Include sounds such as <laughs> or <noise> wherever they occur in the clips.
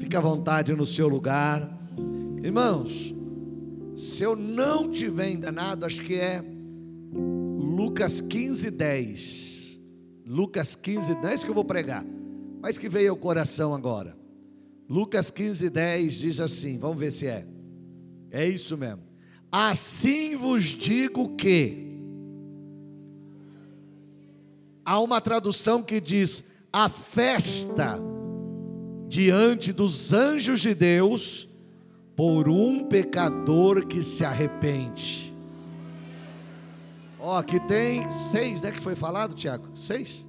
Fique à vontade no seu lugar. Irmãos, se eu não tiver enganado, acho que é Lucas 15, 10. Lucas 15, não é isso que eu vou pregar, mas que veio ao coração agora. Lucas 15, 10 diz assim: vamos ver se é. É isso mesmo. Assim vos digo que. Há uma tradução que diz: a festa diante dos anjos de Deus por um pecador que se arrepende. Ó, aqui tem seis, né? Que foi falado, Tiago? Seis?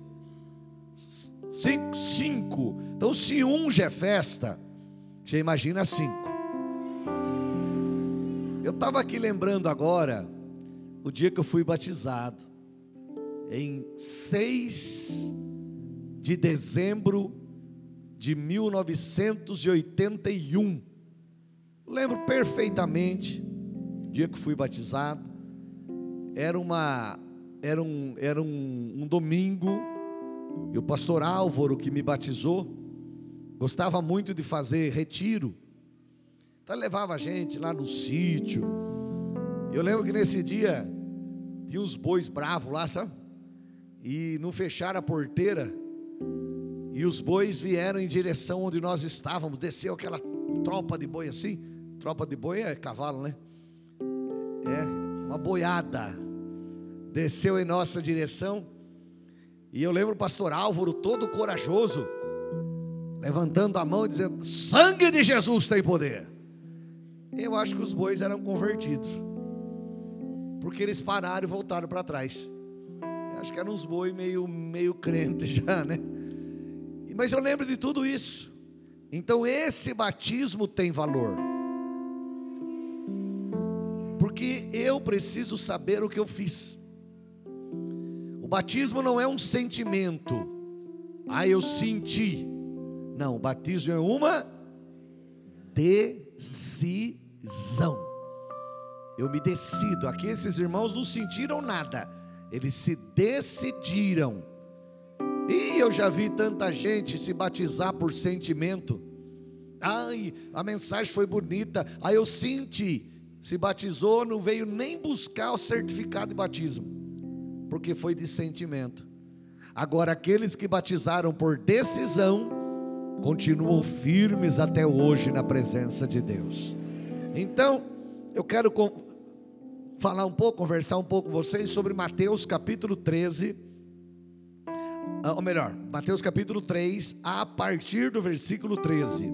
Cinco, cinco. Então, se um já é festa, já imagina cinco. Eu estava aqui lembrando agora o dia que eu fui batizado, em 6 de dezembro de 1981. lembro perfeitamente, dia que fui batizado. Era uma era um era um, um domingo. E o pastor Álvaro que me batizou gostava muito de fazer retiro. Então levava a gente lá no sítio. Eu lembro que nesse dia tinha uns bois bravos lá, sabe? E não fecharam a porteira e os bois vieram em direção onde nós estávamos. Desceu aquela tropa de boi assim. Tropa de boi é cavalo, né? É uma boiada. Desceu em nossa direção. E eu lembro o pastor Álvaro, todo corajoso, levantando a mão e dizendo: Sangue de Jesus tem poder. Eu acho que os bois eram convertidos, porque eles pararam e voltaram para trás. Eu acho que eram uns bois meio, meio crentes <laughs> já, né? Mas eu lembro de tudo isso. Então esse batismo tem valor. Porque eu preciso saber o que eu fiz. O batismo não é um sentimento. Ah, eu senti. Não, o batismo é uma decisão. Eu me decido. Aqui esses irmãos não sentiram nada. Eles se decidiram e eu já vi tanta gente se batizar por sentimento. Ai, a mensagem foi bonita. Aí eu senti. Se batizou, não veio nem buscar o certificado de batismo, porque foi de sentimento. Agora, aqueles que batizaram por decisão, continuam firmes até hoje na presença de Deus. Então, eu quero falar um pouco, conversar um pouco com vocês sobre Mateus capítulo 13 ah, ou melhor, Mateus capítulo 3, a partir do versículo 13.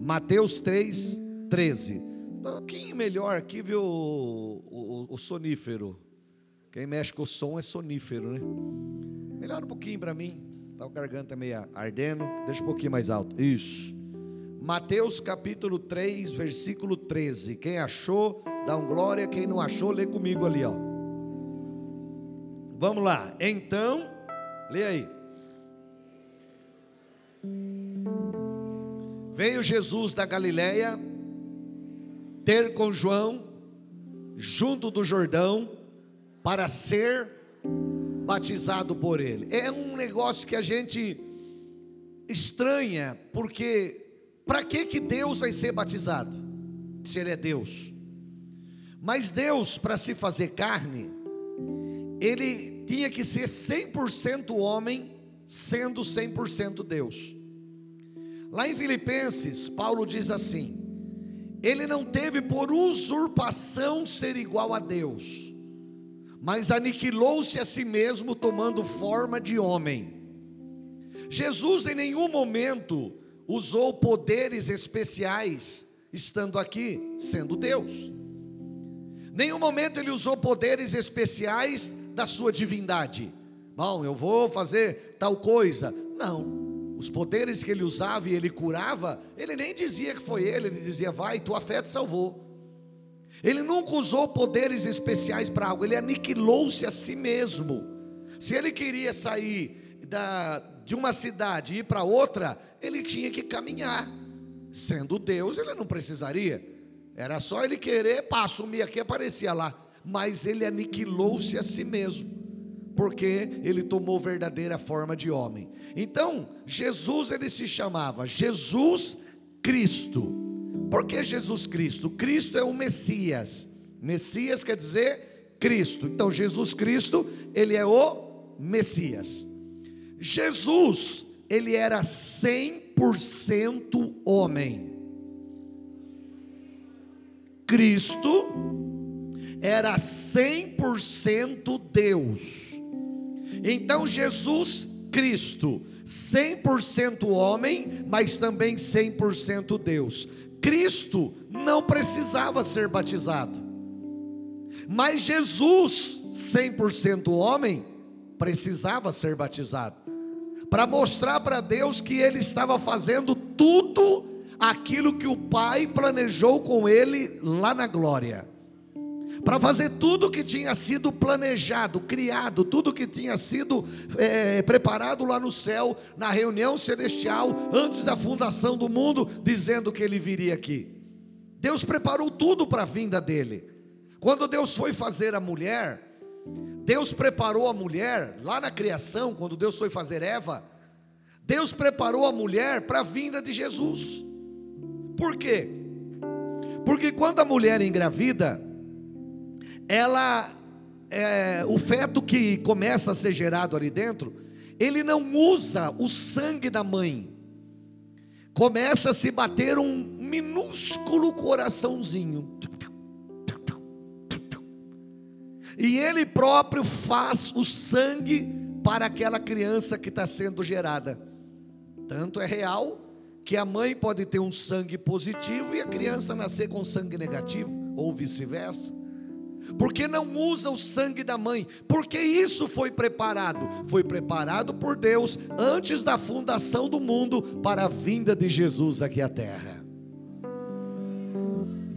Mateus 3, 13. Um pouquinho melhor aqui, viu, o, o, o sonífero. Quem mexe com o som é sonífero, né? Melhor um pouquinho para mim. Tá o garganta meio ardendo. Deixa um pouquinho mais alto. Isso. Mateus capítulo 3, versículo 13. Quem achou, dá um glória. Quem não achou, lê comigo ali, ó. Vamos lá. Então Lê aí. Veio Jesus da Galiléia ter com João junto do Jordão para ser batizado por ele. É um negócio que a gente estranha, porque para que que Deus vai ser batizado? Se ele é Deus. Mas Deus, para se fazer carne, ele tinha que ser 100% homem, sendo 100% Deus. Lá em Filipenses, Paulo diz assim: Ele não teve por usurpação ser igual a Deus, mas aniquilou-se a si mesmo, tomando forma de homem. Jesus em nenhum momento usou poderes especiais, estando aqui, sendo Deus. Nenhum momento ele usou poderes especiais da sua divindade. Bom, eu vou fazer tal coisa. Não. Os poderes que ele usava e ele curava, ele nem dizia que foi ele, ele dizia, vai, tua fé te salvou. Ele nunca usou poderes especiais para algo, ele aniquilou-se a si mesmo. Se ele queria sair da, de uma cidade e ir para outra, ele tinha que caminhar. Sendo Deus, ele não precisaria. Era só ele querer, pá, sumir aqui, aparecia lá mas ele aniquilou-se a si mesmo, porque ele tomou verdadeira forma de homem. Então, Jesus ele se chamava Jesus Cristo. Por que Jesus Cristo? Cristo é o Messias. Messias quer dizer Cristo. Então, Jesus Cristo, ele é o Messias. Jesus, ele era 100% homem. Cristo era 100% Deus. Então Jesus Cristo, 100% homem, mas também 100% Deus. Cristo não precisava ser batizado. Mas Jesus, 100% homem, precisava ser batizado. Para mostrar para Deus que ele estava fazendo tudo aquilo que o Pai planejou com ele lá na glória para fazer tudo que tinha sido planejado, criado, tudo que tinha sido é, preparado lá no céu, na reunião celestial, antes da fundação do mundo, dizendo que ele viria aqui. Deus preparou tudo para a vinda dele. Quando Deus foi fazer a mulher, Deus preparou a mulher, lá na criação, quando Deus foi fazer Eva, Deus preparou a mulher para a vinda de Jesus. Por quê? Porque quando a mulher engravida, ela, é, o feto que começa a ser gerado ali dentro, ele não usa o sangue da mãe. Começa a se bater um minúsculo coraçãozinho. E ele próprio faz o sangue para aquela criança que está sendo gerada. Tanto é real que a mãe pode ter um sangue positivo e a criança nascer com sangue negativo, ou vice-versa. Porque não usa o sangue da mãe? Porque isso foi preparado. Foi preparado por Deus antes da fundação do mundo para a vinda de Jesus aqui à terra.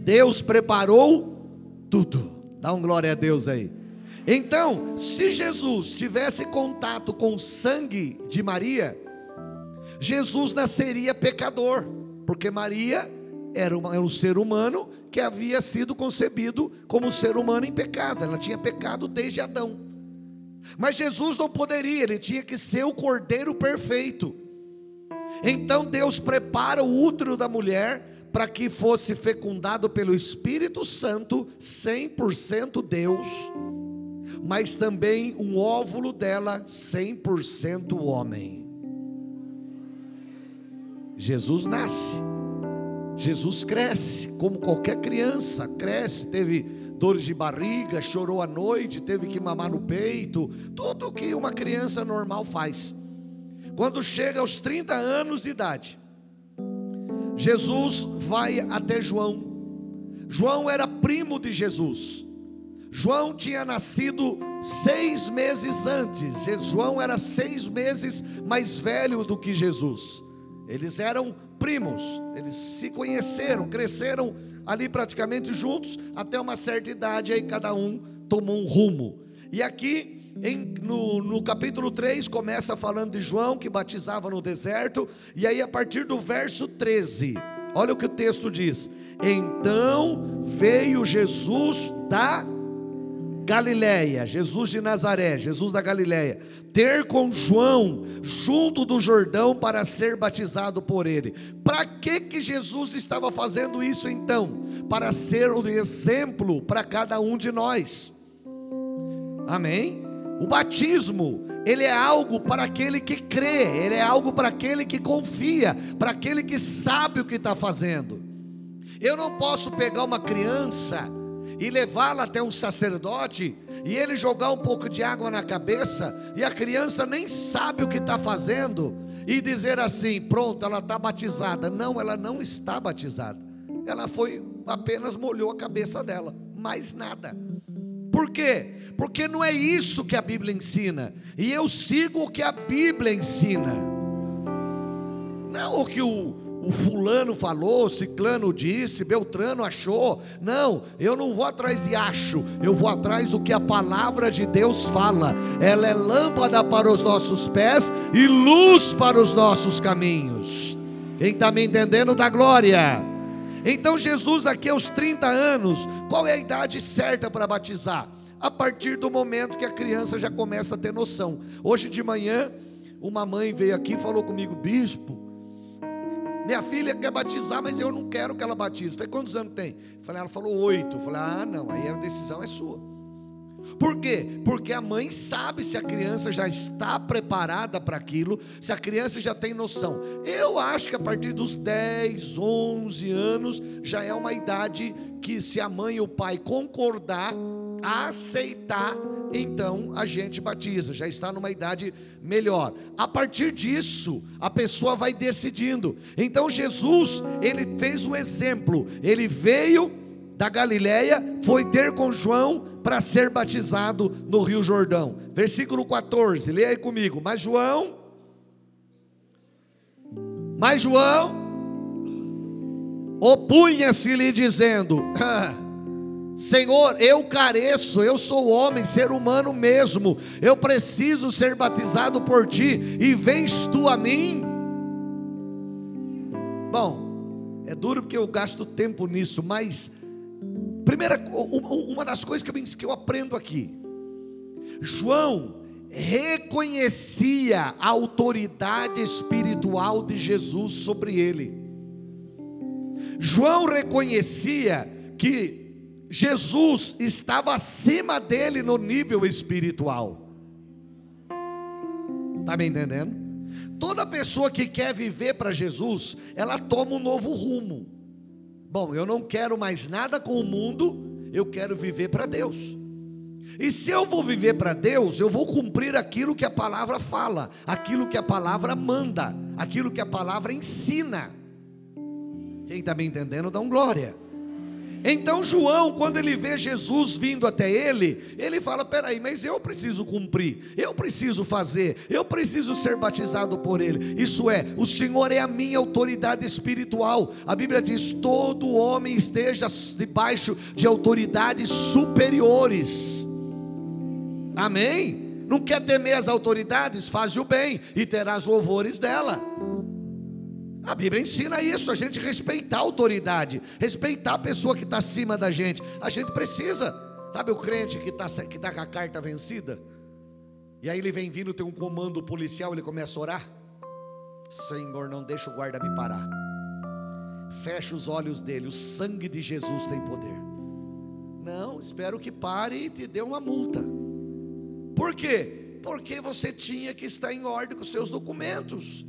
Deus preparou tudo. Dá um glória a Deus aí. Então, se Jesus tivesse contato com o sangue de Maria, Jesus nasceria pecador, porque Maria era, uma, era um ser humano que havia sido concebido como ser humano em pecado, ela tinha pecado desde Adão. Mas Jesus não poderia, ele tinha que ser o cordeiro perfeito. Então Deus prepara o útero da mulher para que fosse fecundado pelo Espírito Santo, 100% Deus, mas também um óvulo dela, 100% homem. Jesus nasce. Jesus cresce, como qualquer criança, cresce, teve dores de barriga, chorou à noite, teve que mamar no peito, tudo que uma criança normal faz. Quando chega aos 30 anos de idade, Jesus vai até João. João era primo de Jesus. João tinha nascido seis meses antes. João era seis meses mais velho do que Jesus. Eles eram primos, eles se conheceram, cresceram ali praticamente juntos, até uma certa idade, aí cada um tomou um rumo. E aqui, em, no, no capítulo 3, começa falando de João que batizava no deserto, e aí a partir do verso 13, olha o que o texto diz: Então veio Jesus da Galileia, Jesus de Nazaré, Jesus da Galileia, ter com João junto do Jordão para ser batizado por ele. Para que que Jesus estava fazendo isso então? Para ser um exemplo para cada um de nós. Amém? O batismo, ele é algo para aquele que crê, ele é algo para aquele que confia, para aquele que sabe o que está fazendo. Eu não posso pegar uma criança e levá-la até um sacerdote e ele jogar um pouco de água na cabeça e a criança nem sabe o que está fazendo e dizer assim: pronto, ela está batizada. Não, ela não está batizada. Ela foi apenas molhou a cabeça dela, mais nada. Por quê? Porque não é isso que a Bíblia ensina. E eu sigo o que a Bíblia ensina. Não o que o, o fulano falou, ciclano disse, Beltrano achou. Não, eu não vou atrás de acho, eu vou atrás do que a palavra de Deus fala. Ela é lâmpada para os nossos pés e luz para os nossos caminhos. Quem está me entendendo da glória? Então Jesus aqui aos 30 anos, qual é a idade certa para batizar? A partir do momento que a criança já começa a ter noção. Hoje de manhã, uma mãe veio aqui e falou comigo, bispo, minha filha quer batizar, mas eu não quero que ela batize. Falei, quantos anos tem? Falei, ela falou oito. Falei, ah, não, aí a decisão é sua. Por quê? Porque a mãe sabe se a criança já está preparada para aquilo, se a criança já tem noção. Eu acho que a partir dos 10, 11 anos já é uma idade que, se a mãe e o pai concordar, aceitar, então a gente batiza, já está numa idade melhor. A partir disso, a pessoa vai decidindo. Então Jesus, ele fez um exemplo. Ele veio da Galileia, foi ter com João para ser batizado no Rio Jordão. Versículo 14, leia aí comigo. Mas João, mas João opunha-se-lhe dizendo: <laughs> ah, Senhor, eu careço, eu sou homem, ser humano mesmo, eu preciso ser batizado por ti, e vens tu a mim? Bom, é duro porque eu gasto tempo nisso, mas primeira, uma das coisas que eu, aprendo aqui, João reconhecia a autoridade espiritual de Jesus sobre ele. João reconhecia que Jesus estava acima dele no nível espiritual. Está me entendendo? Toda pessoa que quer viver para Jesus, ela toma um novo rumo. Bom, eu não quero mais nada com o mundo, eu quero viver para Deus. E se eu vou viver para Deus, eu vou cumprir aquilo que a palavra fala, aquilo que a palavra manda, aquilo que a palavra ensina. Quem está me entendendo, dá um glória. Então João, quando ele vê Jesus vindo até ele, ele fala: peraí, mas eu preciso cumprir, eu preciso fazer, eu preciso ser batizado por ele. Isso é, o Senhor é a minha autoridade espiritual. A Bíblia diz: todo homem esteja debaixo de autoridades superiores. Amém? Não quer temer as autoridades? Faz o bem e terás louvores dela. A Bíblia ensina isso, a gente respeitar a autoridade, respeitar a pessoa que está acima da gente. A gente precisa. Sabe o crente que está que tá com a carta vencida? E aí ele vem vindo, tem um comando policial, ele começa a orar. Senhor, não deixa o guarda me parar. Fecha os olhos dele, o sangue de Jesus tem poder. Não, espero que pare e te dê uma multa. Por quê? Porque você tinha que estar em ordem com seus documentos.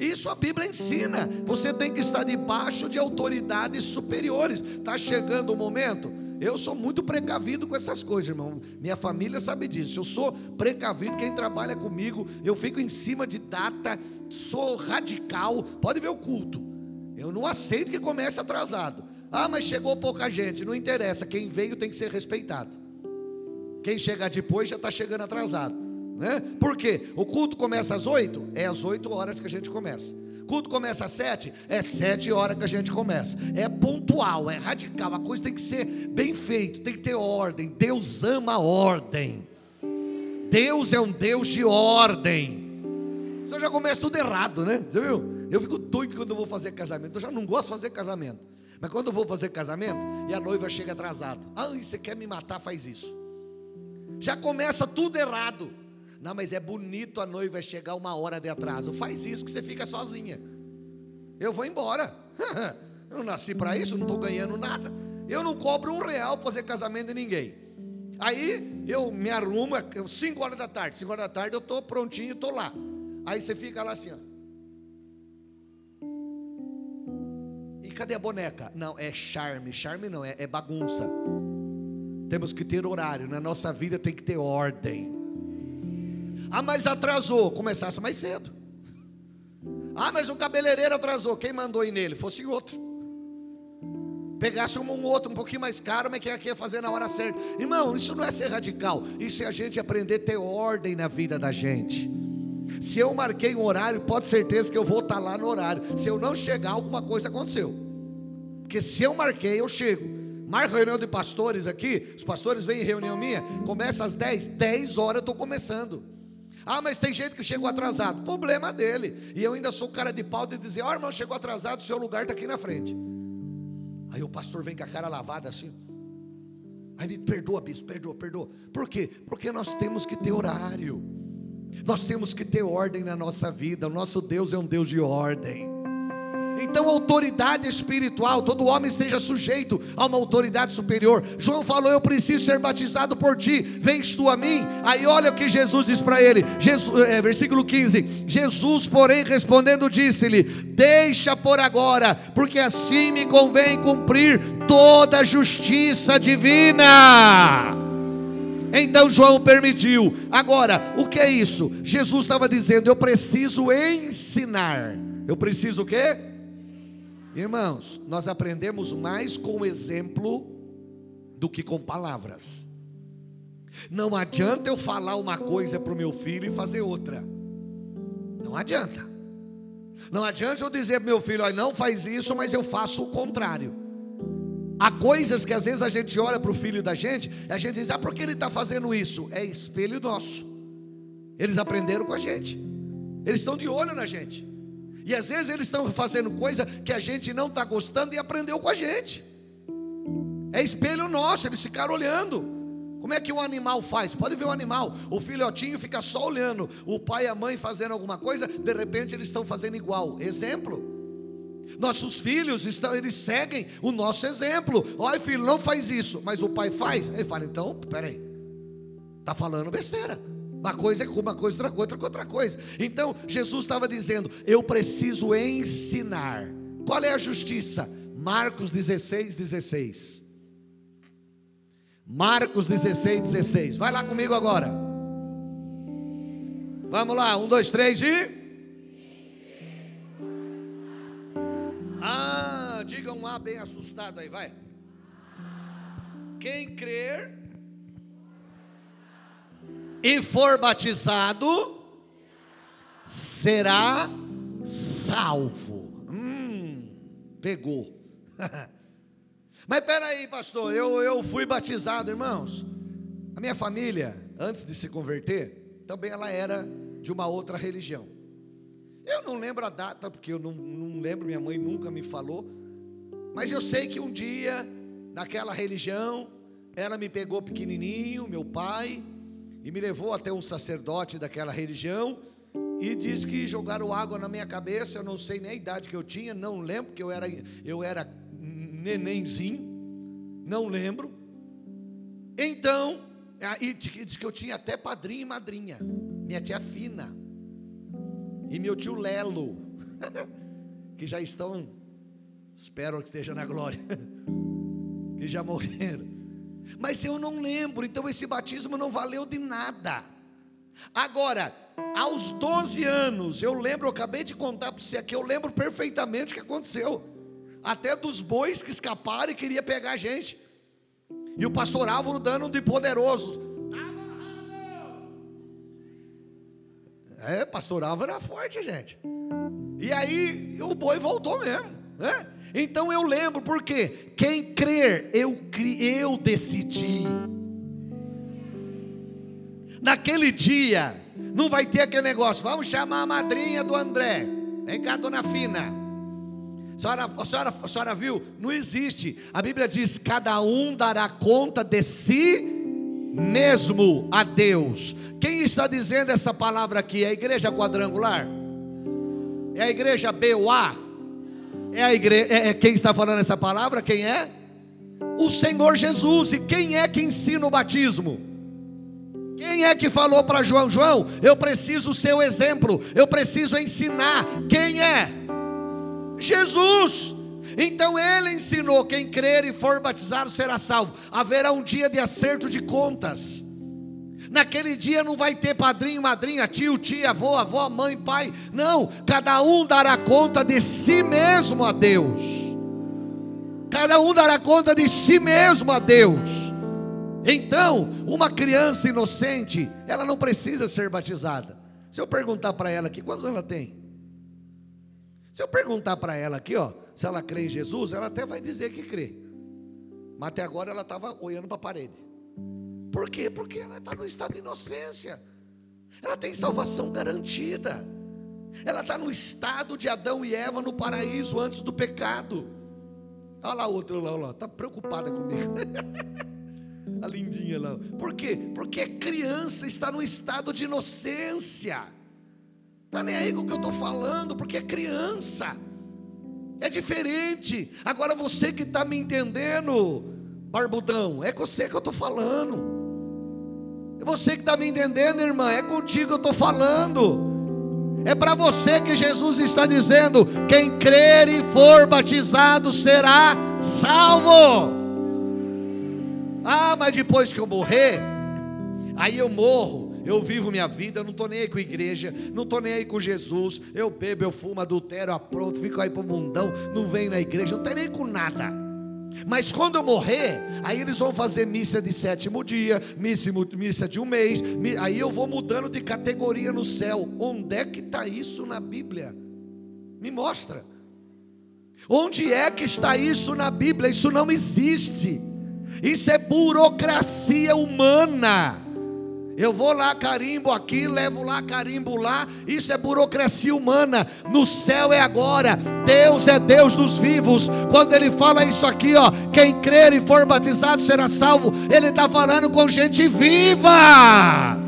Isso a Bíblia ensina. Você tem que estar debaixo de autoridades superiores. Está chegando o momento. Eu sou muito precavido com essas coisas, irmão. Minha família sabe disso. Eu sou precavido. Quem trabalha comigo, eu fico em cima de data. Sou radical. Pode ver o culto. Eu não aceito que comece atrasado. Ah, mas chegou pouca gente. Não interessa. Quem veio tem que ser respeitado. Quem chegar depois já está chegando atrasado. Né? Por quê? O culto começa às oito, é às oito horas que a gente começa. Culto começa às sete, é sete horas que a gente começa. É pontual, é radical, a coisa tem que ser bem feita, tem que ter ordem. Deus ama a ordem. Deus é um Deus de ordem. Você já começa tudo errado, né? Você viu? Eu fico doido quando eu vou fazer casamento. Eu já não gosto de fazer casamento. Mas quando eu vou fazer casamento e a noiva chega atrasada. Ah, você quer me matar, faz isso. Já começa tudo errado. Não, mas é bonito a noiva chegar uma hora de atraso. Faz isso que você fica sozinha. Eu vou embora. <laughs> eu não nasci para isso, não estou ganhando nada. Eu não cobro um real para fazer casamento de ninguém. Aí eu me arrumo, 5 horas da tarde. 5 horas da tarde eu estou prontinho, estou lá. Aí você fica lá assim, ó. E cadê a boneca? Não, é charme. Charme não, é, é bagunça. Temos que ter horário. Na nossa vida tem que ter ordem. Ah, mas atrasou. Começasse mais cedo. Ah, mas o cabeleireiro atrasou. Quem mandou ir nele? Fosse outro. Pegasse um, um outro um pouquinho mais caro, mas que ia fazer na hora certa. Irmão, isso não é ser radical. Isso é a gente aprender a ter ordem na vida da gente. Se eu marquei um horário, pode certeza que eu vou estar lá no horário. Se eu não chegar, alguma coisa aconteceu. Porque se eu marquei, eu chego. Marca reunião de pastores aqui. Os pastores vêm em reunião minha. Começa às 10. 10 horas eu estou começando. Ah, mas tem gente que chegou atrasado. Problema dele. E eu ainda sou cara de pau de dizer: Ó, oh, irmão, chegou atrasado, seu lugar está aqui na frente. Aí o pastor vem com a cara lavada assim. Aí me perdoa, bispo, perdoa, perdoa. Por quê? Porque nós temos que ter horário. Nós temos que ter ordem na nossa vida. O nosso Deus é um Deus de ordem. Então, autoridade espiritual, todo homem esteja sujeito a uma autoridade superior. João falou: Eu preciso ser batizado por ti, vens tu a mim. Aí, olha o que Jesus diz para ele, Jesus, é, versículo 15: Jesus, porém, respondendo, disse-lhe: Deixa por agora, porque assim me convém cumprir toda a justiça divina. Então João permitiu. Agora, o que é isso? Jesus estava dizendo: eu preciso ensinar. Eu preciso o quê? Irmãos, nós aprendemos mais com o exemplo do que com palavras. Não adianta eu falar uma coisa para o meu filho e fazer outra. Não adianta. Não adianta eu dizer para meu filho, olha, não faz isso, mas eu faço o contrário. Há coisas que às vezes a gente olha para o filho da gente e a gente diz, ah, por que ele está fazendo isso? É espelho nosso. Eles aprenderam com a gente. Eles estão de olho na gente. E às vezes eles estão fazendo coisa que a gente não está gostando e aprendeu com a gente. É espelho nosso, eles ficaram olhando. Como é que um animal faz? Pode ver o animal, o filhotinho fica só olhando, o pai e a mãe fazendo alguma coisa, de repente eles estão fazendo igual. Exemplo. Nossos filhos estão, eles seguem o nosso exemplo. Olha, filho, não faz isso, mas o pai faz. Ele fala, então, peraí, está falando besteira. Uma coisa é uma coisa, outra coisa, outra coisa. Então, Jesus estava dizendo: Eu preciso ensinar. Qual é a justiça? Marcos 16, 16. Marcos 16, 16. Vai lá comigo agora. Vamos lá, um, dois, três e. Ah, diga um A bem assustado aí, vai. Quem crer e for batizado, será salvo. Hum, pegou. <laughs> Mas peraí, pastor, eu, eu fui batizado, irmãos. A minha família, antes de se converter, também ela era de uma outra religião. Eu não lembro a data, porque eu não, não lembro, minha mãe nunca me falou. Mas eu sei que um dia, naquela religião, ela me pegou pequenininho, meu pai, e me levou até um sacerdote daquela religião e disse que jogaram água na minha cabeça. Eu não sei nem a idade que eu tinha, não lembro que eu era eu era nenenzinho, não lembro. Então, e disse que eu tinha até padrinho e madrinha, minha tia Fina e meu tio Lelo, <laughs> que já estão, espero que esteja na glória, <laughs> que já morreram. Mas eu não lembro, então esse batismo não valeu de nada. Agora, aos 12 anos, eu lembro, eu acabei de contar para você aqui, eu lembro perfeitamente o que aconteceu. Até dos bois que escaparam e queria pegar a gente. E o pastor Álvaro dando de poderoso. É, pastor Álvaro era forte, gente. E aí o boi voltou mesmo, né? Então eu lembro, porque quem crer, eu, eu decidi. Naquele dia, não vai ter aquele negócio, vamos chamar a madrinha do André. Vem cá, dona Fina. A senhora, a, senhora, a senhora viu? Não existe. A Bíblia diz: cada um dará conta de si mesmo a Deus. Quem está dizendo essa palavra aqui? É a igreja quadrangular? É a igreja BOA? É a igreja, é, é quem está falando essa palavra? Quem é? O Senhor Jesus. E quem é que ensina o batismo? Quem é que falou para João? João, eu preciso ser o exemplo, eu preciso ensinar. Quem é? Jesus. Então ele ensinou: quem crer e for batizado será salvo. Haverá um dia de acerto de contas. Naquele dia não vai ter padrinho, madrinha, tio, tia, avô, avó, mãe, pai. Não, cada um dará conta de si mesmo a Deus. Cada um dará conta de si mesmo a Deus. Então, uma criança inocente, ela não precisa ser batizada. Se eu perguntar para ela aqui, quantos ela tem? Se eu perguntar para ela aqui, ó, se ela crê em Jesus, ela até vai dizer que crê. Mas até agora ela estava olhando para a parede. Por quê? Porque ela está no estado de inocência. Ela tem salvação garantida. Ela está no estado de Adão e Eva no paraíso antes do pecado. Olha lá outra lá, está preocupada comigo. <laughs> a lindinha lá. Por quê? Porque criança está no estado de inocência. Não é nem aí com o que eu estou falando, porque é criança. É diferente. Agora você que está me entendendo, barbudão, é com você que eu estou falando. É você que está me entendendo, irmã, é contigo que eu estou falando. É para você que Jesus está dizendo: quem crer e for batizado será salvo. Ah, mas depois que eu morrer, aí eu morro, eu vivo minha vida, não estou nem aí com a igreja, não estou nem aí com Jesus, eu bebo, eu fumo, adultério, apronto, fico aí para o mundão, não venho na igreja, não estou nem com nada. Mas quando eu morrer, aí eles vão fazer missa de sétimo dia, missa, de um mês, aí eu vou mudando de categoria no céu. Onde é que está isso na Bíblia? Me mostra. Onde é que está isso na Bíblia? Isso não existe. Isso é burocracia humana. Eu vou lá, carimbo aqui, levo lá, carimbo lá. Isso é burocracia humana. No céu é agora. Deus é Deus dos vivos. Quando ele fala isso aqui, ó, quem crer e for batizado será salvo. Ele está falando com gente viva.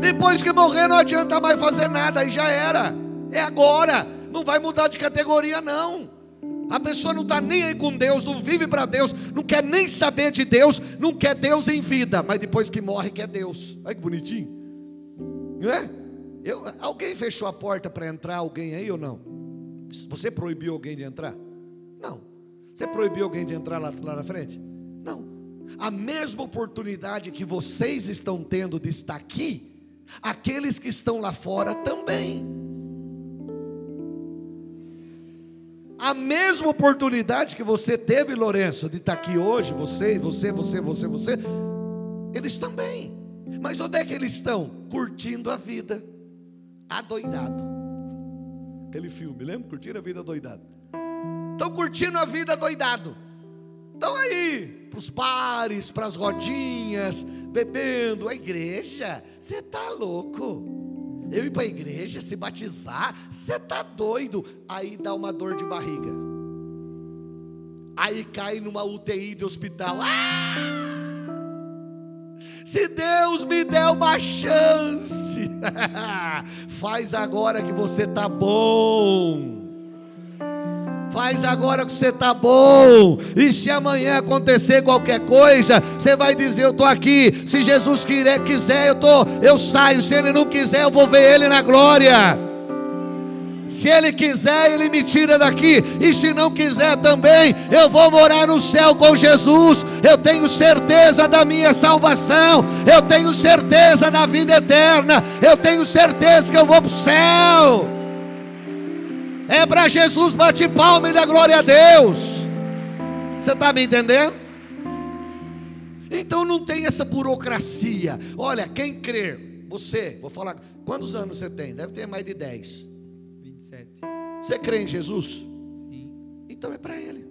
Depois que morrer, não adianta mais fazer nada, aí já era. É agora. Não vai mudar de categoria, não. A pessoa não está nem aí com Deus, não vive para Deus, não quer nem saber de Deus, não quer Deus em vida, mas depois que morre quer Deus. Olha que bonitinho. Não é? Eu, alguém fechou a porta para entrar alguém aí ou não? Você proibiu alguém de entrar? Não. Você proibiu alguém de entrar lá, lá na frente? Não. A mesma oportunidade que vocês estão tendo de estar aqui, aqueles que estão lá fora também. A mesma oportunidade que você teve, Lourenço, de estar aqui hoje, você, você, você, você, você, eles também. Mas onde é que eles estão? Curtindo a vida, adoidado. Aquele filme, lembra? Curtindo a vida adoidado. Estão curtindo a vida adoidado. Estão aí, para os bares, para as rodinhas, bebendo. A igreja, você está louco eu ir para a igreja, se batizar, você está doido. Aí dá uma dor de barriga. Aí cai numa UTI de hospital. Ah! Se Deus me der uma chance, <laughs> faz agora que você está bom. Faz agora que você está bom. E se amanhã acontecer qualquer coisa, você vai dizer: Eu estou aqui. Se Jesus quiser, eu, tô, eu saio. Se Ele não quiser, eu vou ver Ele na glória. Se Ele quiser, Ele me tira daqui. E se não quiser também, eu vou morar no céu com Jesus. Eu tenho certeza da minha salvação. Eu tenho certeza da vida eterna. Eu tenho certeza que eu vou para o céu. É para Jesus, bate palma e dá glória a Deus. Você está me entendendo? Então não tem essa burocracia. Olha, quem crer, você, vou falar, quantos anos você tem? Deve ter mais de 10. 27. Você crê em Jesus? Sim. Então é para ele.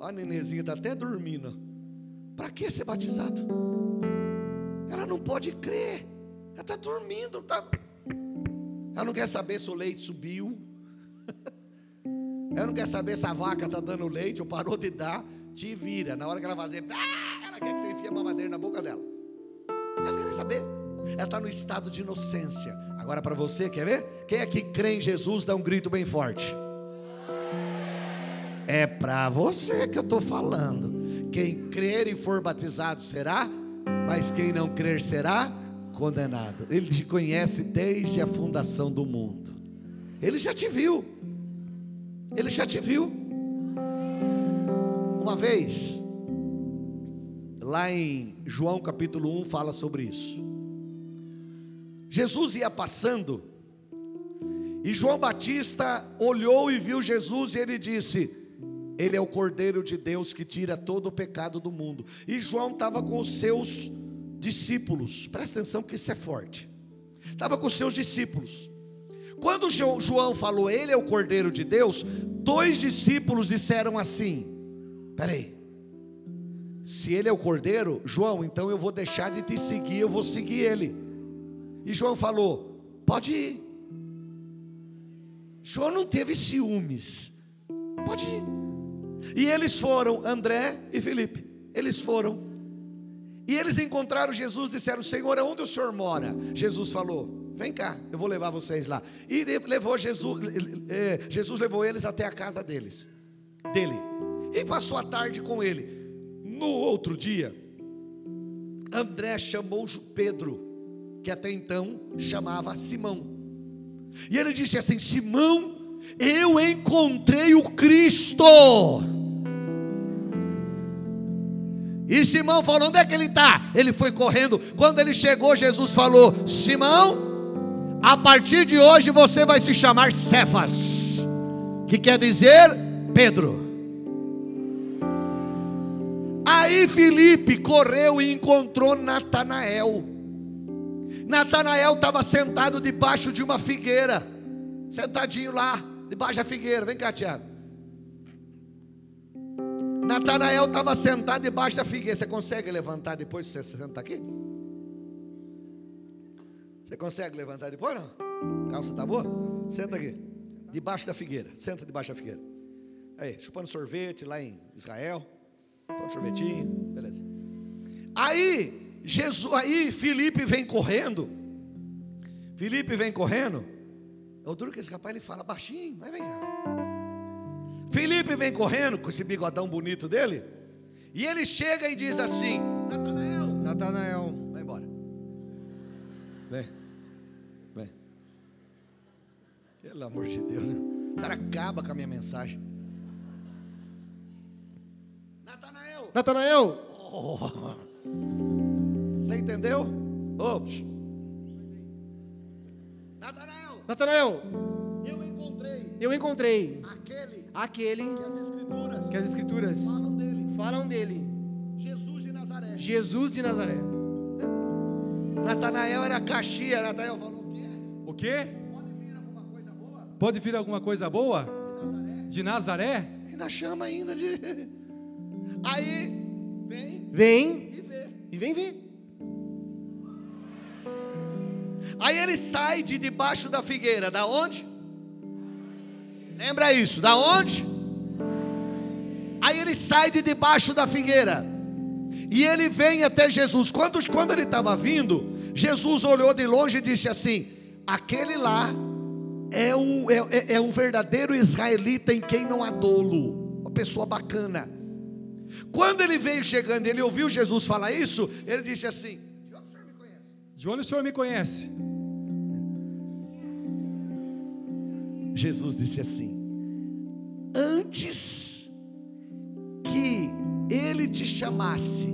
A nenenzinha está até dormindo. Para que ser batizado? Ela não pode crer. Ela está dormindo. Tá... Ela não quer saber se o leite subiu. Ela não quer saber se a vaca está dando leite ou parou de dar. Te vira. Na hora que ela fazer, ah, ela quer que você enfie a mamadeira na boca dela. Ela não quer saber. Ela está no estado de inocência. Agora para você, quer ver? Quem é que crê em Jesus, dá um grito bem forte. É para você que eu estou falando. Quem crer e for batizado será, mas quem não crer será condenado. Ele te conhece desde a fundação do mundo. Ele já te viu. Ele já te viu. Uma vez, lá em João capítulo 1 fala sobre isso. Jesus ia passando e João Batista olhou e viu Jesus e ele disse: Ele é o Cordeiro de Deus que tira todo o pecado do mundo. E João estava com os seus discípulos, presta atenção que isso é forte. Estava com os seus discípulos. Quando João falou, Ele é o Cordeiro de Deus, dois discípulos disseram assim: Peraí, se Ele é o Cordeiro, João, então eu vou deixar de te seguir, eu vou seguir Ele. E João falou: Pode ir. João não teve ciúmes, pode ir. E eles foram, André e Felipe. eles foram. E eles encontraram Jesus, disseram: Senhor, aonde o senhor mora? Jesus falou: Vem cá, eu vou levar vocês lá. E levou Jesus, é, Jesus levou eles até a casa deles, dele. E passou a tarde com ele. No outro dia, André chamou Pedro, que até então chamava Simão. E ele disse assim: Simão, eu encontrei o Cristo. E Simão falou: onde é que ele está? Ele foi correndo. Quando ele chegou, Jesus falou: Simão, a partir de hoje você vai se chamar Cefas, que quer dizer Pedro. Aí Felipe correu e encontrou Natanael. Natanael estava sentado debaixo de uma figueira, sentadinho lá, debaixo da figueira. Vem cá, Tiago. Natanael estava sentado debaixo da figueira. Você consegue levantar depois que você senta aqui? Você consegue levantar depois não? Calça tá boa? Senta aqui. Debaixo da figueira. Senta debaixo da figueira. Aí, chupando sorvete lá em Israel. Um sorvetinho. Beleza. Aí, Jesus, aí Felipe vem correndo. Felipe vem correndo. É o duro que esse rapaz ele fala baixinho, mas vem cá. Felipe vem correndo com esse bigodão bonito dele. E ele chega e diz assim: Natanael, Natanael, vai embora. Vem. Pelo amor de Deus, o cara acaba com a minha mensagem. Natanael, Natanael, oh. você entendeu? Ops. Natanael, Natanael, eu encontrei eu encontrei aquele aquele que as escrituras que as escrituras falam dele, falam dele, Jesus de Nazaré. Jesus de Nazaré. Natanael era Caxias, Natanael falou o quê? O quê? Pode vir alguma coisa boa? De Nazaré? De Nazaré? Ainda chama ainda de. Aí vem Vem e vê. e vem ver. Aí ele sai de debaixo da figueira, da onde? Lembra isso, da onde? Aí ele sai de debaixo da figueira. E ele vem até Jesus. Quando, quando ele estava vindo, Jesus olhou de longe e disse assim: Aquele lá é um, é, é- é um verdadeiro israelita em quem não há dolo, uma pessoa bacana. Quando ele veio chegando, ele ouviu Jesus falar isso, ele disse assim: "De onde o senhor me conhece?" De onde o senhor me conhece? Jesus disse assim: Antes que ele te chamasse,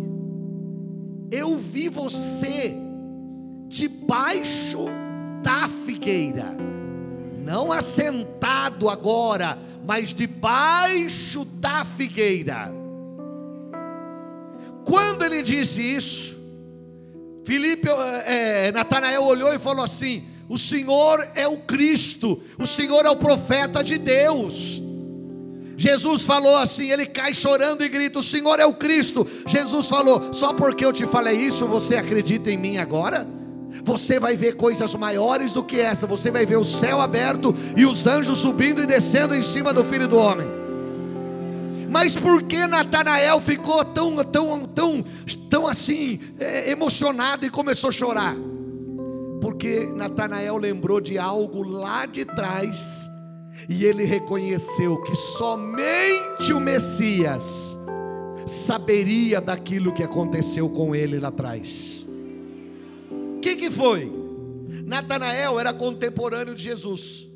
eu vi você debaixo da figueira, não assentado agora, mas debaixo da figueira. Quando ele disse isso, Filipe, é, Natanael olhou e falou assim: O Senhor é o Cristo, o Senhor é o profeta de Deus. Jesus falou assim, ele cai chorando e grita: O Senhor é o Cristo. Jesus falou: Só porque eu te falei isso, você acredita em mim agora? Você vai ver coisas maiores do que essa. Você vai ver o céu aberto e os anjos subindo e descendo em cima do filho do homem. Mas por que Natanael ficou tão, tão, tão, tão assim, é, emocionado e começou a chorar? Porque Natanael lembrou de algo lá de trás e ele reconheceu que somente o Messias saberia daquilo que aconteceu com ele lá atrás. Que, que foi? Natanael era contemporâneo de Jesus.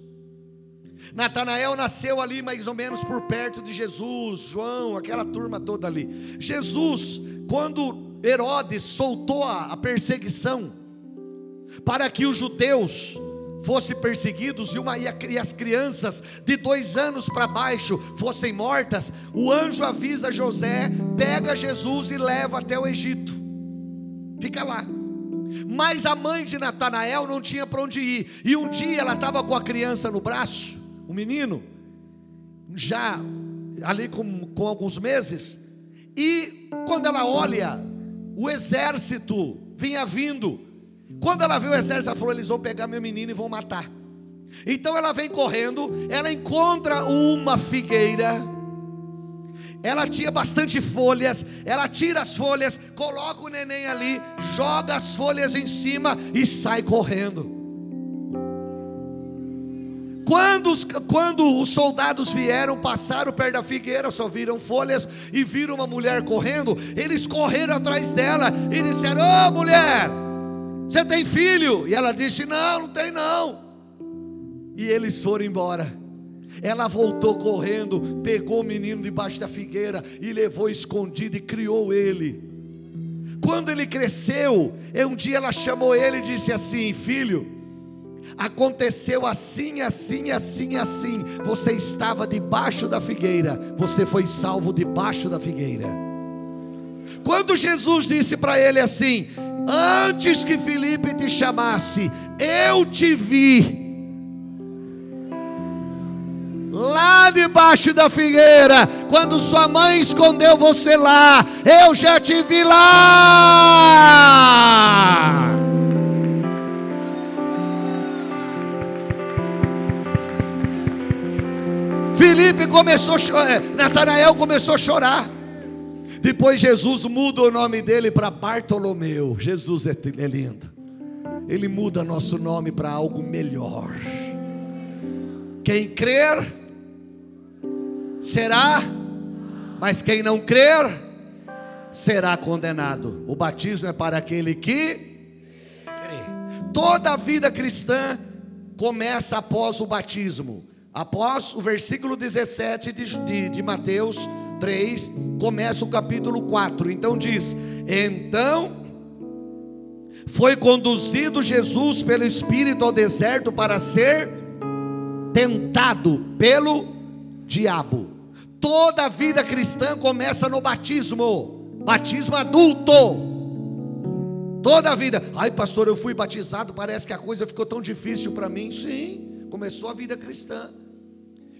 Natanael nasceu ali mais ou menos por perto de Jesus, João, aquela turma toda ali. Jesus, quando Herodes soltou a, perseguição para que os judeus fossem perseguidos e, uma, e as crianças de dois anos para baixo fossem mortas, o anjo avisa José, pega Jesus e leva até o Egito. Fica lá. Mas a mãe de Natanael não tinha para onde ir. E um dia ela estava com a criança no braço, o menino, já ali com, com alguns meses. E quando ela olha, o exército vinha vindo. Quando ela viu o exército, ela falou: Eles vão pegar meu menino e vão matar. Então ela vem correndo, ela encontra uma figueira. Ela tinha bastante folhas, ela tira as folhas, coloca o neném ali, joga as folhas em cima e sai correndo. Quando os, quando os soldados vieram, passaram perto da figueira, só viram folhas e viram uma mulher correndo, eles correram atrás dela e disseram: Ô oh, mulher, você tem filho? E ela disse: Não, não tem não. E eles foram embora. Ela voltou correndo, pegou o menino debaixo da figueira e levou escondido e criou ele. Quando ele cresceu, um dia ela chamou ele e disse assim: Filho, Aconteceu assim, assim, assim, assim. Você estava debaixo da figueira, você foi salvo debaixo da figueira. Quando Jesus disse para ele assim: Antes que Felipe te chamasse, eu te vi. Debaixo da figueira, quando sua mãe escondeu você lá, eu já te vi lá. Felipe começou a chorar, é, Natanael começou a chorar. Depois Jesus muda o nome dele para Bartolomeu. Jesus é, é lindo. Ele muda nosso nome para algo melhor. Quem crer será, mas quem não crer será condenado. O batismo é para aquele que crê. Toda a vida cristã começa após o batismo. Após o versículo 17 de, de, de Mateus 3, começa o capítulo 4. Então diz: Então foi conduzido Jesus pelo Espírito ao deserto para ser tentado pelo diabo. Toda a vida cristã começa no batismo, batismo adulto. Toda a vida, ai pastor, eu fui batizado, parece que a coisa ficou tão difícil para mim. Sim, começou a vida cristã.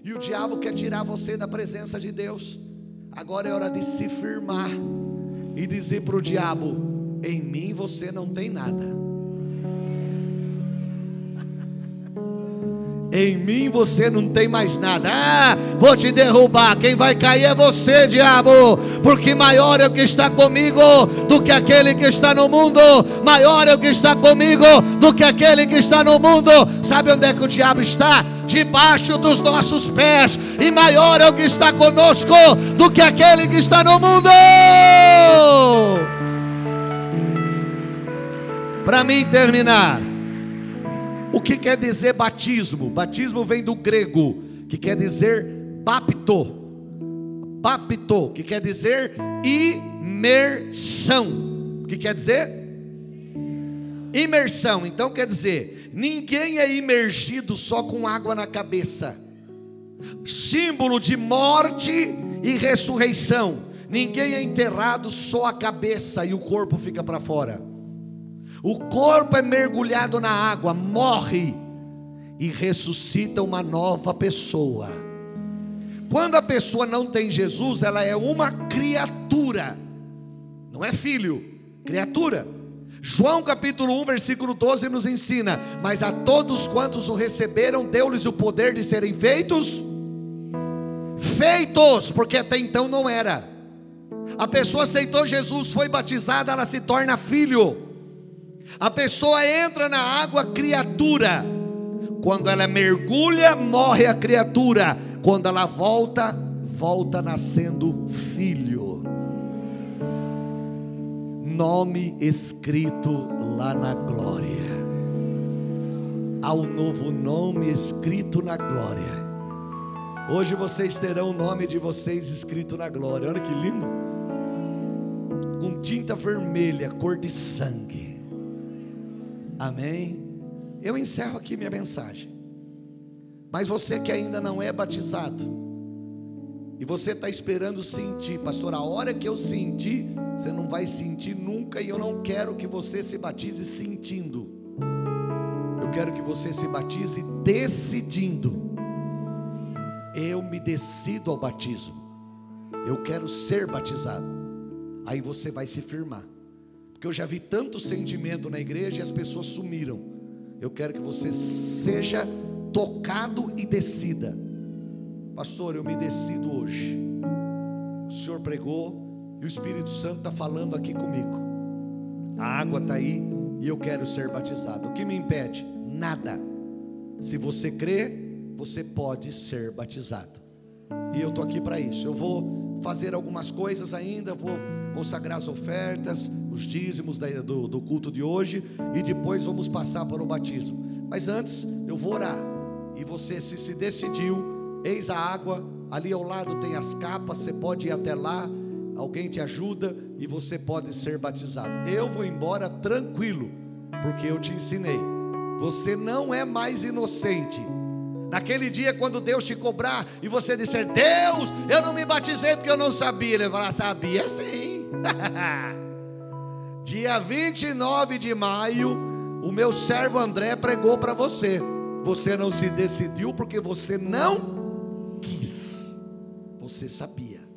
E o diabo quer tirar você da presença de Deus. Agora é hora de se firmar e dizer para o diabo: em mim você não tem nada. Em mim você não tem mais nada. Ah, vou te derrubar. Quem vai cair é você, diabo. Porque maior é o que está comigo do que aquele que está no mundo. Maior é o que está comigo do que aquele que está no mundo. Sabe onde é que o diabo está? Debaixo dos nossos pés. E maior é o que está conosco do que aquele que está no mundo. Para mim terminar. O que quer dizer batismo? Batismo vem do grego, que quer dizer bapto. Bapto, que quer dizer imersão. O que quer dizer? Imersão. Então quer dizer, ninguém é imergido só com água na cabeça. Símbolo de morte e ressurreição. Ninguém é enterrado só a cabeça e o corpo fica para fora. O corpo é mergulhado na água, morre e ressuscita uma nova pessoa. Quando a pessoa não tem Jesus, ela é uma criatura, não é filho, criatura. João capítulo 1, versículo 12 nos ensina: Mas a todos quantos o receberam, deu-lhes o poder de serem feitos, feitos, porque até então não era. A pessoa aceitou Jesus, foi batizada, ela se torna filho. A pessoa entra na água criatura. Quando ela mergulha, morre a criatura. Quando ela volta, volta nascendo filho. Nome escrito lá na glória. Há um novo nome escrito na glória. Hoje vocês terão o nome de vocês escrito na glória. Olha que lindo. Com tinta vermelha, cor de sangue. Amém? Eu encerro aqui minha mensagem. Mas você que ainda não é batizado, e você está esperando sentir, pastor, a hora que eu sentir, você não vai sentir nunca, e eu não quero que você se batize sentindo. Eu quero que você se batize decidindo. Eu me decido ao batismo. Eu quero ser batizado. Aí você vai se firmar. Porque eu já vi tanto sentimento na igreja e as pessoas sumiram. Eu quero que você seja tocado e decida. Pastor, eu me decido hoje. O Senhor pregou e o Espírito Santo está falando aqui comigo. A água está aí e eu quero ser batizado. O que me impede? Nada. Se você crê, você pode ser batizado. E eu estou aqui para isso. Eu vou fazer algumas coisas ainda, vou consagrar as ofertas, os dízimos do, do culto de hoje, e depois vamos passar para o batismo. Mas antes, eu vou orar. E você, se se decidiu, eis a água, ali ao lado tem as capas, você pode ir até lá, alguém te ajuda e você pode ser batizado. Eu vou embora tranquilo, porque eu te ensinei. Você não é mais inocente. Naquele dia, quando Deus te cobrar e você disser, Deus, eu não me batizei porque eu não sabia, ele vai falar, sabia sim. <laughs> dia 29 de maio, o meu servo André pregou para você. Você não se decidiu porque você não quis. Você sabia.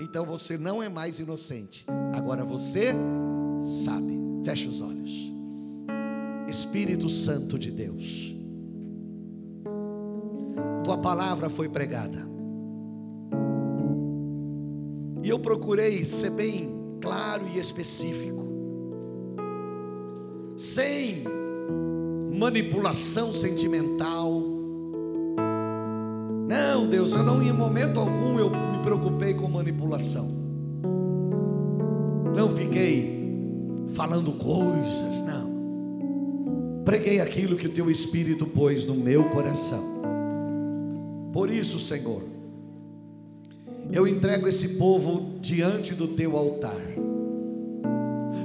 Então você não é mais inocente. Agora você sabe. Feche os olhos. Espírito Santo de Deus. Tua palavra foi pregada. E eu procurei ser bem claro e específico. Sem manipulação sentimental. Não, Deus, eu não em momento algum eu me preocupei com manipulação. Não fiquei falando coisas, não. Preguei aquilo que o teu espírito pôs no meu coração. Por isso, Senhor, eu entrego esse povo diante do teu altar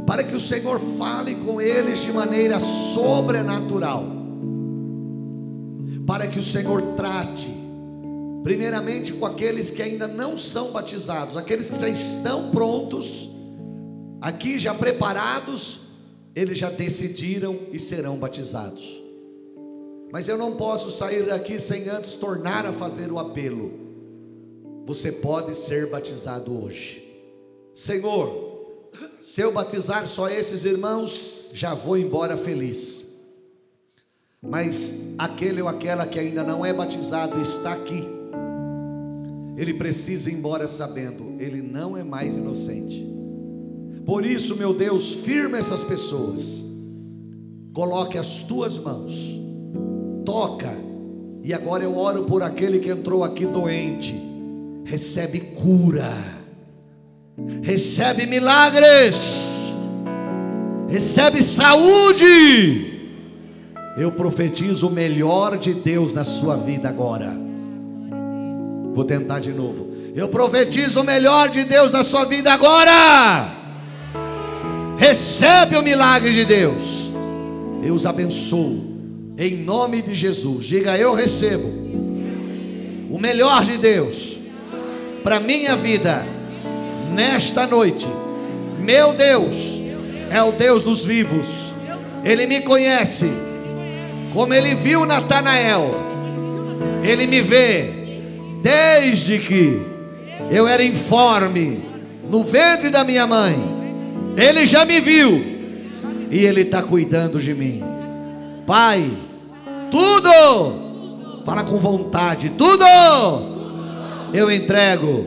para que o Senhor fale com eles de maneira sobrenatural, para que o Senhor trate, primeiramente com aqueles que ainda não são batizados, aqueles que já estão prontos, aqui já preparados, eles já decidiram e serão batizados. Mas eu não posso sair daqui sem antes tornar a fazer o apelo. Você pode ser batizado hoje. Senhor, se eu batizar só esses irmãos, já vou embora feliz. Mas aquele ou aquela que ainda não é batizado está aqui. Ele precisa ir embora sabendo, ele não é mais inocente. Por isso, meu Deus, firma essas pessoas. Coloque as tuas mãos. Toca. E agora eu oro por aquele que entrou aqui doente. Recebe cura recebe milagres, recebe saúde. Eu profetizo o melhor de Deus na sua vida agora. Vou tentar de novo. Eu profetizo o melhor de Deus na sua vida agora. Recebe o milagre de Deus. Eu os abençoo. Em nome de Jesus. Diga: Eu recebo o melhor de Deus para minha vida nesta noite. Meu Deus é o Deus dos vivos. Ele me conhece. Como ele viu Natanael. Ele me vê desde que eu era informe no ventre da minha mãe. Ele já me viu e ele está cuidando de mim. Pai, tudo, fala com vontade, tudo eu entrego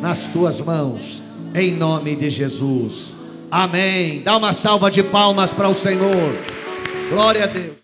nas tuas mãos em nome de Jesus. Amém. Dá uma salva de palmas para o Senhor. Glória a Deus.